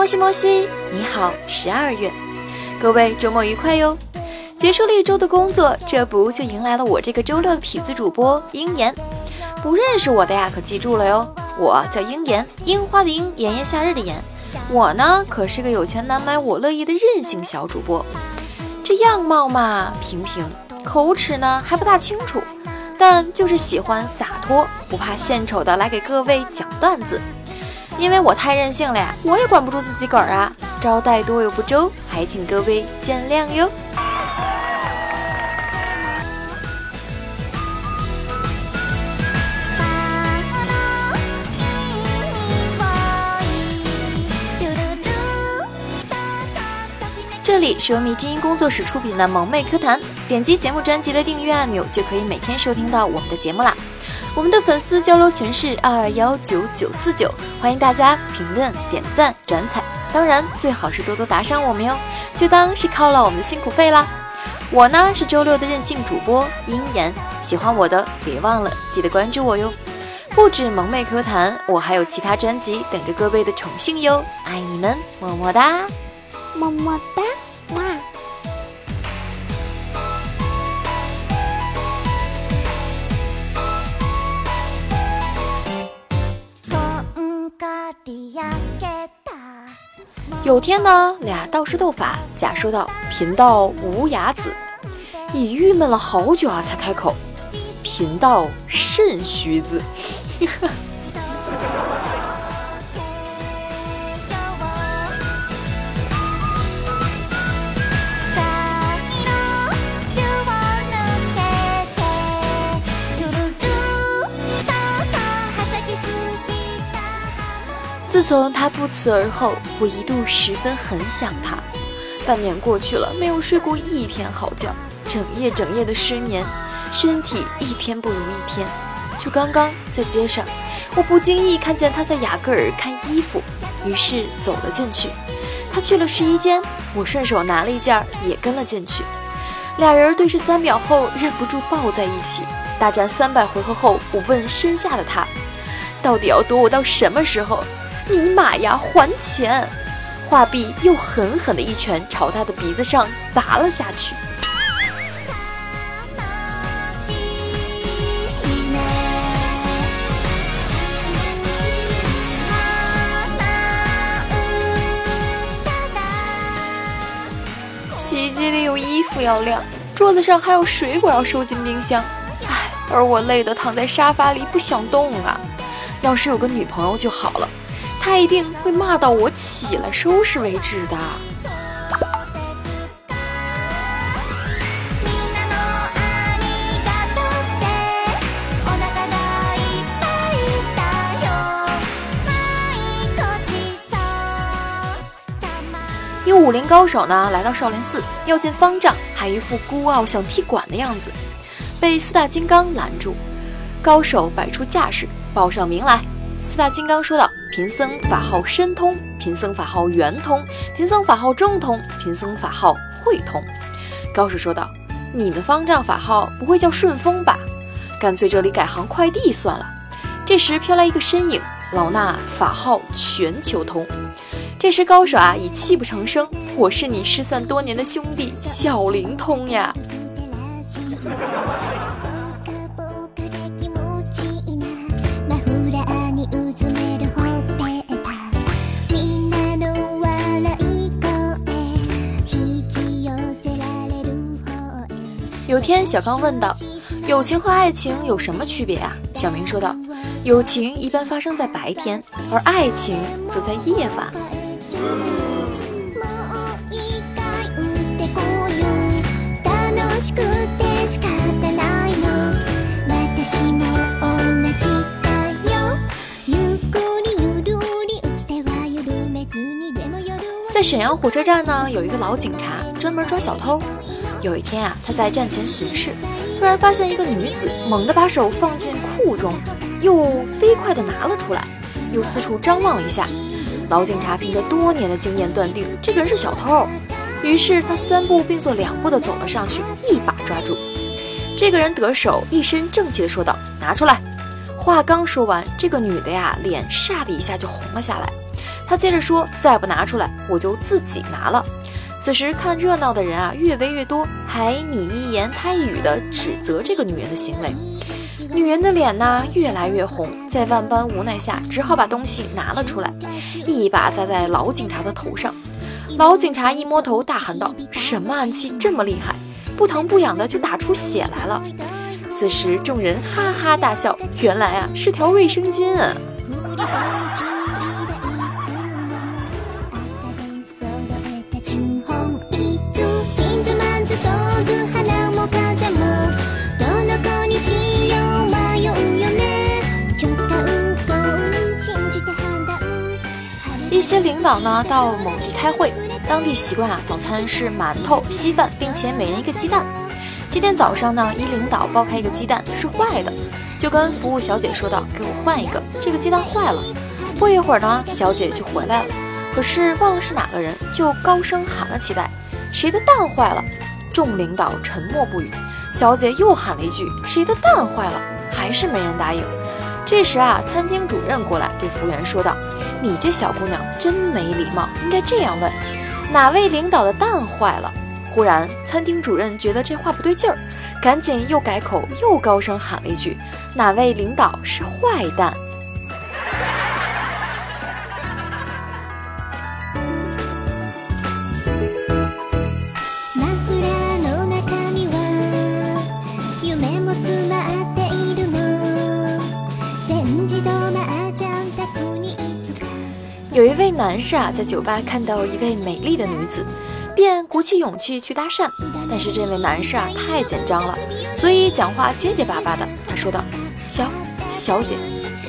摩西摩西，你好，十二月，各位周末愉快哟！结束了一周的工作，这不就迎来了我这个周六的痞子主播鹰眼。不认识我的呀，可记住了哟，我叫鹰眼，樱花的樱，炎炎夏日的炎。我呢，可是个有钱难买我乐意的任性小主播。这样貌嘛，平平，口齿呢还不大清楚，但就是喜欢洒脱，不怕献丑的来给各位讲段子。因为我太任性了呀，我也管不住自己个儿啊，招待多有不周，还请各位见谅哟。这里是由迷之音工作室出品的萌妹 Q 弹，点击节目专辑的订阅按钮，就可以每天收听到我们的节目啦。我们的粉丝交流群是二二幺九九四九，欢迎大家评论、点赞、转采，当然最好是多多打赏我们哟，就当是犒劳我们的辛苦费啦。我呢是周六的任性主播鹰眼，喜欢我的别忘了记得关注我哟。不止萌妹 Q 弹，我还有其他专辑等着各位的宠幸哟，爱你们，么么哒，么么哒，有天呢，俩道士斗法，甲说道：“贫道无崖子。”乙郁闷了好久啊，才开口：“贫道肾虚子。”从他不辞而后，我一度十分很想他。半年过去了，没有睡过一天好觉，整夜整夜的失眠，身体一天不如一天。就刚刚在街上，我不经意看见他在雅戈尔看衣服，于是走了进去。他去了试衣间，我顺手拿了一件，也跟了进去。俩人对视三秒后，忍不住抱在一起。大战三百回合后，我问身下的他，到底要躲我到什么时候？尼玛呀，还钱！画壁，又狠狠的一拳朝他的鼻子上砸了下去。洗衣机里有衣服要晾，桌子上还有水果要收进冰箱。唉，而我累得躺在沙发里不想动啊！要是有个女朋友就好了。他一定会骂到我起来收拾为止的。有武林高手呢，来到少林寺要见方丈，还一副孤傲想踢馆的样子，被四大金刚拦住。高手摆出架势，报上名来。四大金刚说道。贫僧法号申通，贫僧法号圆通，贫僧法号中通，贫僧法号慧通。高手说道：“你们方丈法号不会叫顺风吧？干脆这里改行快递算了。”这时飘来一个身影，老衲法号全球通。这时高手啊已泣不成声：“我是你失散多年的兄弟小灵通呀！”有天，小刚问道：“友情和爱情有什么区别啊？”小明说道：“友情一般发生在白天，而爱情则在夜晚。”在沈阳火车站呢，有一个老警察，专门抓小偷。有一天啊，他在站前巡视，突然发现一个女子猛地把手放进裤中，又飞快地拿了出来，又四处张望了一下。老警察凭着多年的经验断定这个人是小偷，于是他三步并作两步地走了上去，一把抓住这个人得手，一身正气地说道：“拿出来！”话刚说完，这个女的呀，脸唰的一下就红了下来。他接着说：“再不拿出来，我就自己拿了。”此时看热闹的人啊越围越多，还你一言他一语的指责这个女人的行为。女人的脸呢越来越红，在万般无奈下，只好把东西拿了出来，一把砸在老警察的头上。老警察一摸头，大喊道：“什么暗器这么厉害？不疼不痒的就打出血来了！”此时众人哈哈大笑，原来啊是条卫生巾啊！些领导呢到某地开会，当地习惯啊，早餐是馒头、稀饭，并且每人一个鸡蛋。今天早上呢，一领导剥开一个鸡蛋是坏的，就跟服务小姐说道：“给我换一个，这个鸡蛋坏了。”过一会儿呢，小姐就回来了，可是忘了是哪个人，就高声喊了起来：“谁的蛋坏了？”众领导沉默不语。小姐又喊了一句：“谁的蛋坏了？”还是没人答应。这时啊，餐厅主任过来对服务员说道。你这小姑娘真没礼貌，应该这样问：哪位领导的蛋坏了？忽然，餐厅主任觉得这话不对劲儿，赶紧又改口，又高声喊了一句：哪位领导是坏蛋？男士啊，在酒吧看到一位美丽的女子，便鼓起勇气去搭讪。但是这位男士啊，太紧张了，所以讲话结结巴巴的。他说道：“小小姐，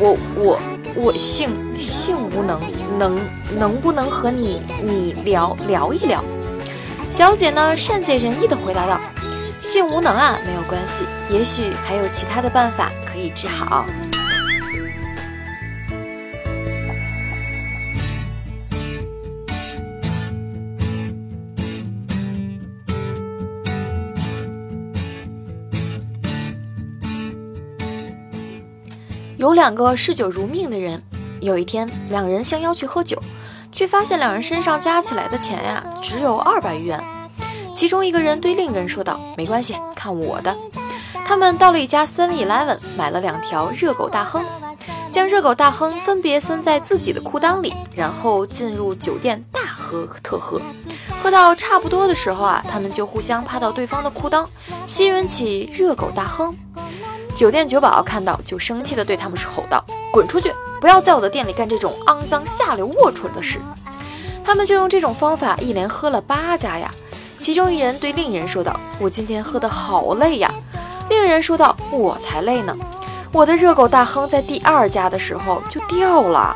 我我我性性无能，能能不能和你你聊聊一聊？”小姐呢，善解人意的回答道：“性无能啊，没有关系，也许还有其他的办法可以治好。”有两个嗜酒如命的人，有一天，两个人相邀去喝酒，却发现两人身上加起来的钱呀，只有二百余元。其中一个人对另一个人说道：“没关系，看我的。”他们到了一家 Seven Eleven，买了两条热狗大亨，将热狗大亨分别塞在自己的裤裆里，然后进入酒店大喝特喝。喝到差不多的时候啊，他们就互相趴到对方的裤裆，吸吮起热狗大亨。酒店酒保看到，就生气地对他们是吼道：“滚出去！不要在我的店里干这种肮脏、下流、龌龊的事！”他们就用这种方法一连喝了八家呀。其中一人对另一人说道：“我今天喝的好累呀。”另一人说道：“我才累呢，我的热狗大亨在第二家的时候就掉了。”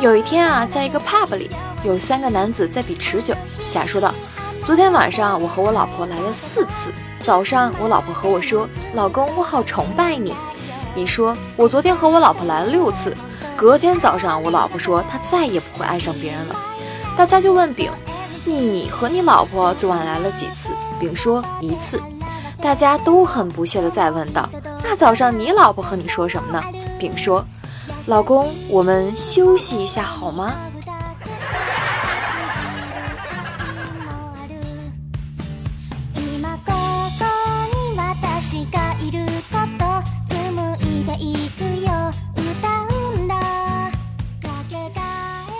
有一天啊，在一个 pub 里，有三个男子在比持久。甲说道：“昨天晚上我和我老婆来了四次。早上我老婆和我说：‘老公，我好崇拜你。’乙说：‘我昨天和我老婆来了六次。隔天早上我老婆说她再也不会爱上别人了。’大家就问丙：‘你和你老婆昨晚来了几次？’丙说：‘一次。’大家都很不屑地再问道：‘那早上你老婆和你说什么呢？’丙说。”老公，我们休息一下好吗？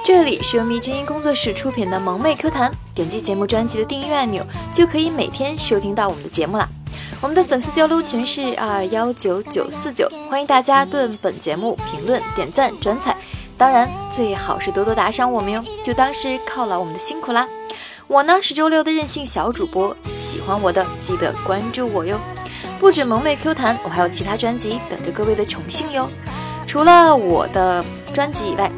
这里是由迷之音工作室出品的萌妹 Q 弹，点击节目专辑的订阅按钮，就可以每天收听到我们的节目啦。我们的粉丝交流群是二幺九九四九，欢迎大家对本节目评论、点赞、转采，当然最好是多多打赏我们哟，就当是犒劳我们的辛苦啦。我呢是周六的任性小主播，喜欢我的记得关注我哟。不止萌妹 Q 弹，我还有其他专辑等着各位的宠幸哟。除了我的专辑以外，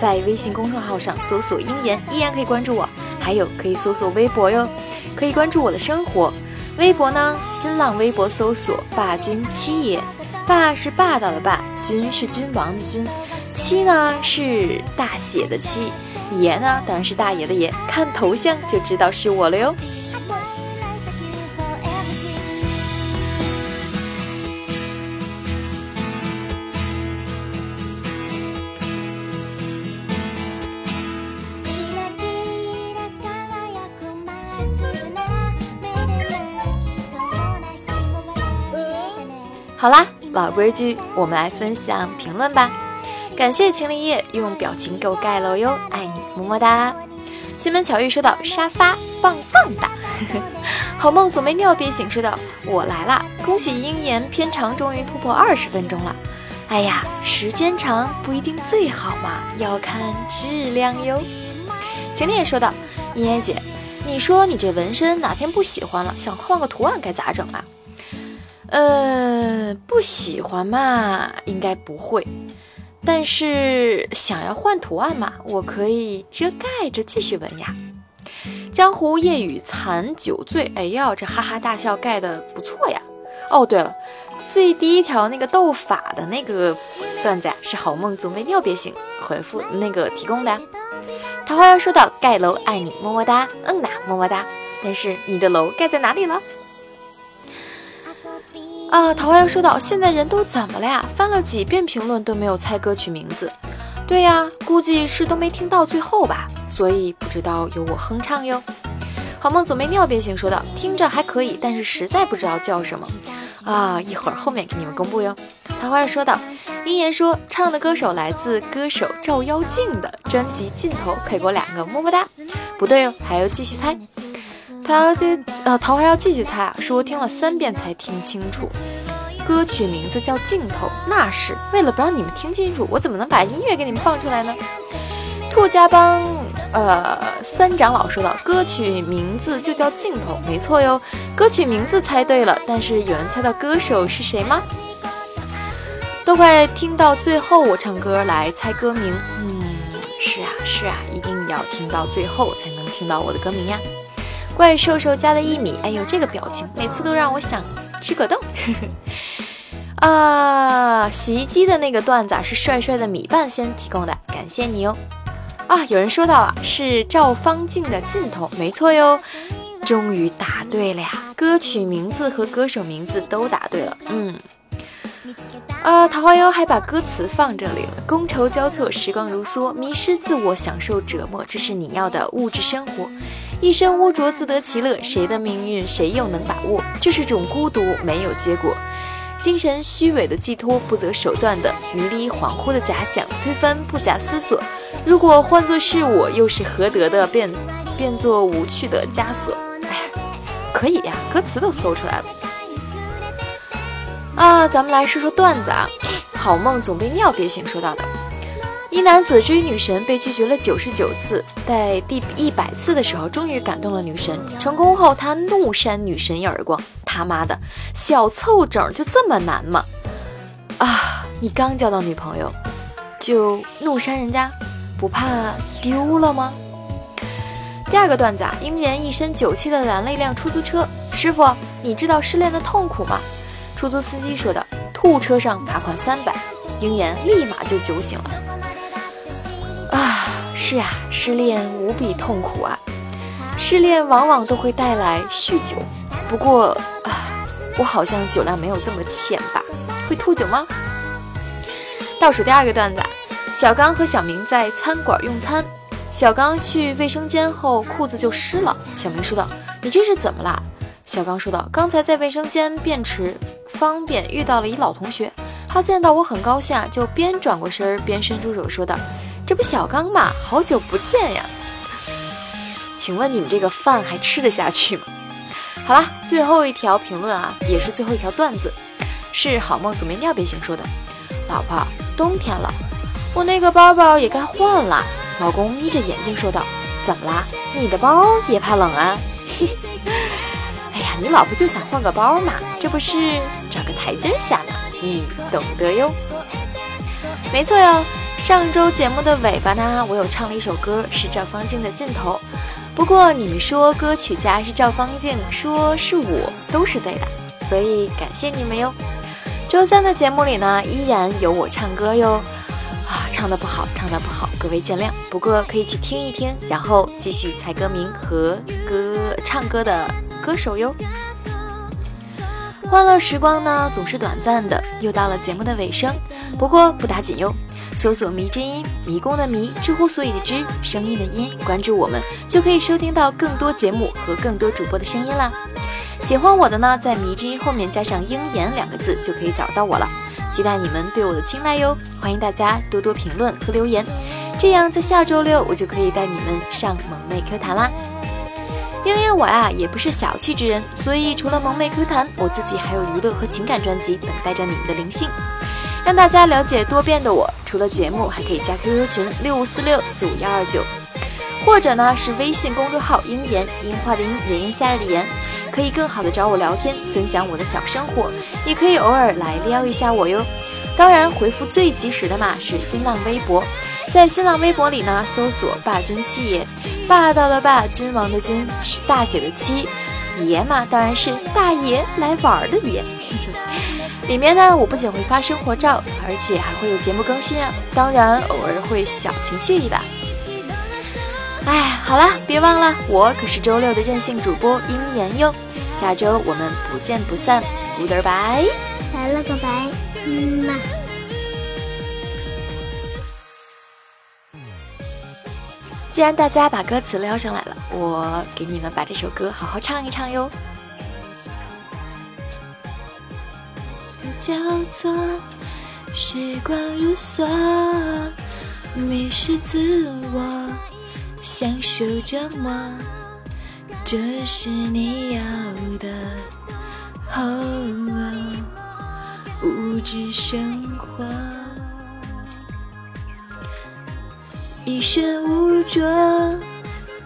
在微信公众号上搜索“鹰眼”依然可以关注我，还有可以搜索微博哟，可以关注我的生活。微博呢？新浪微博搜索“霸君七爷”，霸是霸道的霸，君是君王的君。七呢是大写的七，爷呢当然是大爷的爷，看头像就知道是我了哟。好啦，老规矩，我们来分享评论吧。感谢秦林叶用表情给我盖楼哟，爱你，么么哒。西门巧遇说道：“沙发棒棒哒。好梦总没尿憋醒说道：“我来啦，恭喜鹰眼片长终于突破二十分钟了。哎呀，时间长不一定最好嘛，要看质量哟。秦林叶说道：“鹰眼姐，你说你这纹身哪天不喜欢了，想换个图案该咋整啊？”呃，不喜欢嘛，应该不会。但是想要换图案嘛，我可以遮盖着继续纹呀。江湖夜雨残酒醉，哎呀，这哈哈大笑盖的不错呀。哦，对了，最第一条那个斗法的那个段子呀，是好梦总被尿憋醒回复那个提供的呀。桃花妖说道：“盖楼爱你，么么哒，嗯呐，么么哒。但是你的楼盖在哪里了？”啊，桃花妖说道：“现在人都怎么了呀？翻了几遍评论都没有猜歌曲名字。对呀，估计是都没听到最后吧，所以不知道由我哼唱哟。”好梦总没尿憋醒说道：“听着还可以，但是实在不知道叫什么啊，一会儿后面给你们公布哟。”桃花妖说道：“鹰言说唱的歌手来自歌手照妖镜的专辑《镜头》，配过两个么么哒。不对哦，还要继续猜。”他这呃，桃花要继续猜啊，说听了三遍才听清楚，歌曲名字叫《镜头》，那是为了不让你们听清楚，我怎么能把音乐给你们放出来呢？兔家帮呃三长老说道，歌曲名字就叫《镜头》，没错哟，歌曲名字猜对了，但是有人猜到歌手是谁吗？都快听到最后，我唱歌来猜歌名。嗯，是啊是啊，一定要听到最后才能听到我的歌名呀。怪兽兽家的一米，哎呦，这个表情每次都让我想吃个凳。啊，洗衣机的那个段子是帅帅的米半仙提供的，感谢你哦。啊，有人说到了，是赵方静的尽头，没错哟，终于答对了呀，歌曲名字和歌手名字都答对了，嗯。啊，桃花妖还把歌词放这里了，觥筹交错，时光如梭，迷失自我，享受折磨，这是你要的物质生活。一身污浊，自得其乐。谁的命运，谁又能把握？这是种孤独，没有结果。精神虚伪的寄托，不择手段的迷离恍惚的假想，推翻不假思索。如果换作是我，又是何德的变变作无趣的枷锁？哎，可以呀，歌词都搜出来了。啊，咱们来说说段子啊。好梦总被尿憋醒，说到的。一男子追女神被拒绝了九十九次，在第一百次的时候，终于感动了女神。成功后，他怒扇女神一耳光：“他妈的，小凑整就这么难吗？啊，你刚交到女朋友就怒扇人家，不怕丢了吗？”第二个段子啊，鹰人一身酒气的拦了一辆出租车：“师傅，你知道失恋的痛苦吗？”出租司机说道：“吐车上罚款三百。”鹰眼立马就酒醒了。是啊，失恋无比痛苦啊！失恋往往都会带来酗酒，不过啊，我好像酒量没有这么浅吧？会吐酒吗？倒数第二个段子：小刚和小明在餐馆用餐，小刚去卫生间后裤子就湿了。小明说道：“你这是怎么了？”小刚说道：“刚才在卫生间便池方便遇到了一老同学，他见到我很高兴，就边转过身边伸出手说道。”这不小刚吗？好久不见呀！请问你们这个饭还吃得下去吗？好了，最后一条评论啊，也是最后一条段子，是好梦总没尿憋醒说的。老婆，冬天了，我那个包包也该换了。老公眯着眼睛说道：“怎么啦？你的包也怕冷啊？” 哎呀，你老婆就想换个包嘛，这不是找个台阶下吗？你懂得哟。没错哟。上周节目的尾巴呢，我有唱了一首歌，是赵方静的《尽头》。不过你们说歌曲家是赵方静，说是我，都是对的，所以感谢你们哟。周三的节目里呢，依然有我唱歌哟。啊，唱的不好，唱的不好，各位见谅。不过可以去听一听，然后继续猜歌名和歌唱歌的歌手哟。欢乐时光呢总是短暂的，又到了节目的尾声。不过不打紧哟，搜索“迷之音”，迷宫的迷，知乎所以的知，声音的音，关注我们就可以收听到更多节目和更多主播的声音啦。喜欢我的呢，在“迷之音”后面加上“鹰眼”两个字就可以找到我了。期待你们对我的青睐哟！欢迎大家多多评论和留言，这样在下周六我就可以带你们上萌妹 Q 弹啦。因为我呀也不是小气之人，所以除了萌妹 Q 弹，我自己还有娱乐和情感专辑等待着你们的灵性，让大家了解多变的我。除了节目，还可以加 QQ 群六五四六四五幺二九，或者呢是微信公众号“鹰言樱花的樱炎炎夏日的炎”。可以更好的找我聊天，分享我的小生活，也可以偶尔来撩一下我哟。当然，回复最及时的嘛是新浪微博，在新浪微博里呢搜索“霸君七爷”，霸道的霸，君王的君，是大写的七爷嘛，当然是大爷来玩的爷。里面呢，我不仅会发生活照，而且还会有节目更新啊。当然，偶尔会小情绪一把。哎，好了，别忘了，我可是周六的任性主播英言哟。下周我们不见不散，Goodbye，拜了个拜，嗯嘛。既然大家把歌词撩上来了，我给你们把这首歌好好唱一唱哟。叫做时光如梭，迷失自我。享受折磨，这是你要的。物质生活，一身污浊，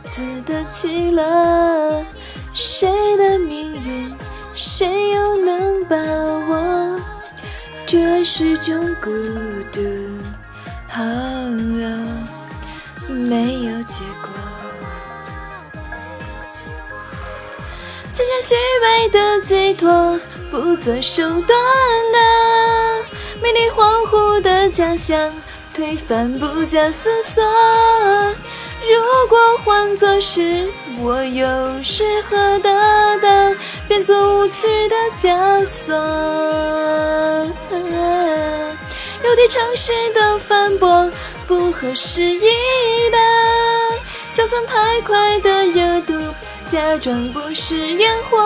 自得其乐。谁的命运，谁又能把握？这是种孤独。没有结果，今天虚伪的寄托，不择手段的迷离恍惚的假象，推翻不假思索。如果换作是我，又是何得的？变作无趣的枷锁，有地城市的反驳。不合时宜的，消散太快的热度，假装不是烟火。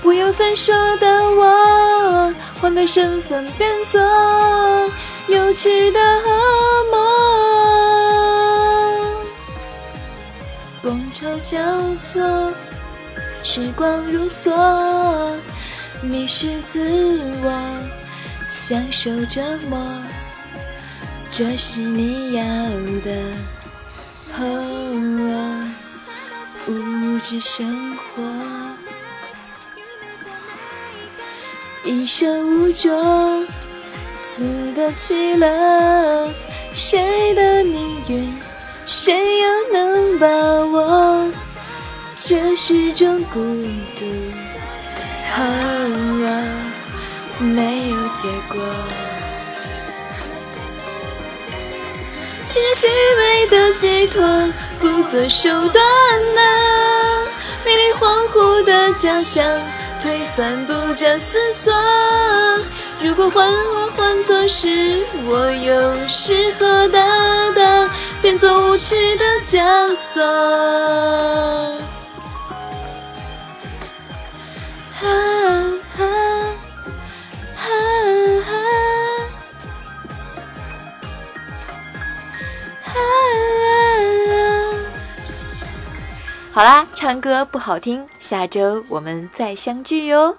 不由分说的我，换个身份变作有趣的恶魔。觥筹交错，时光如梭，迷失自我，享受折磨。这是你要的，物质生活，一身污浊，自得其乐。谁的命运，谁又能把握？这是种孤独，没有结果。虚伪的寄托，不择手段的迷离恍惚的假象，推翻不假思索。如果换我换作是我，又是何得当？变作无趣的枷锁。好啦，唱歌不好听，下周我们再相聚哟。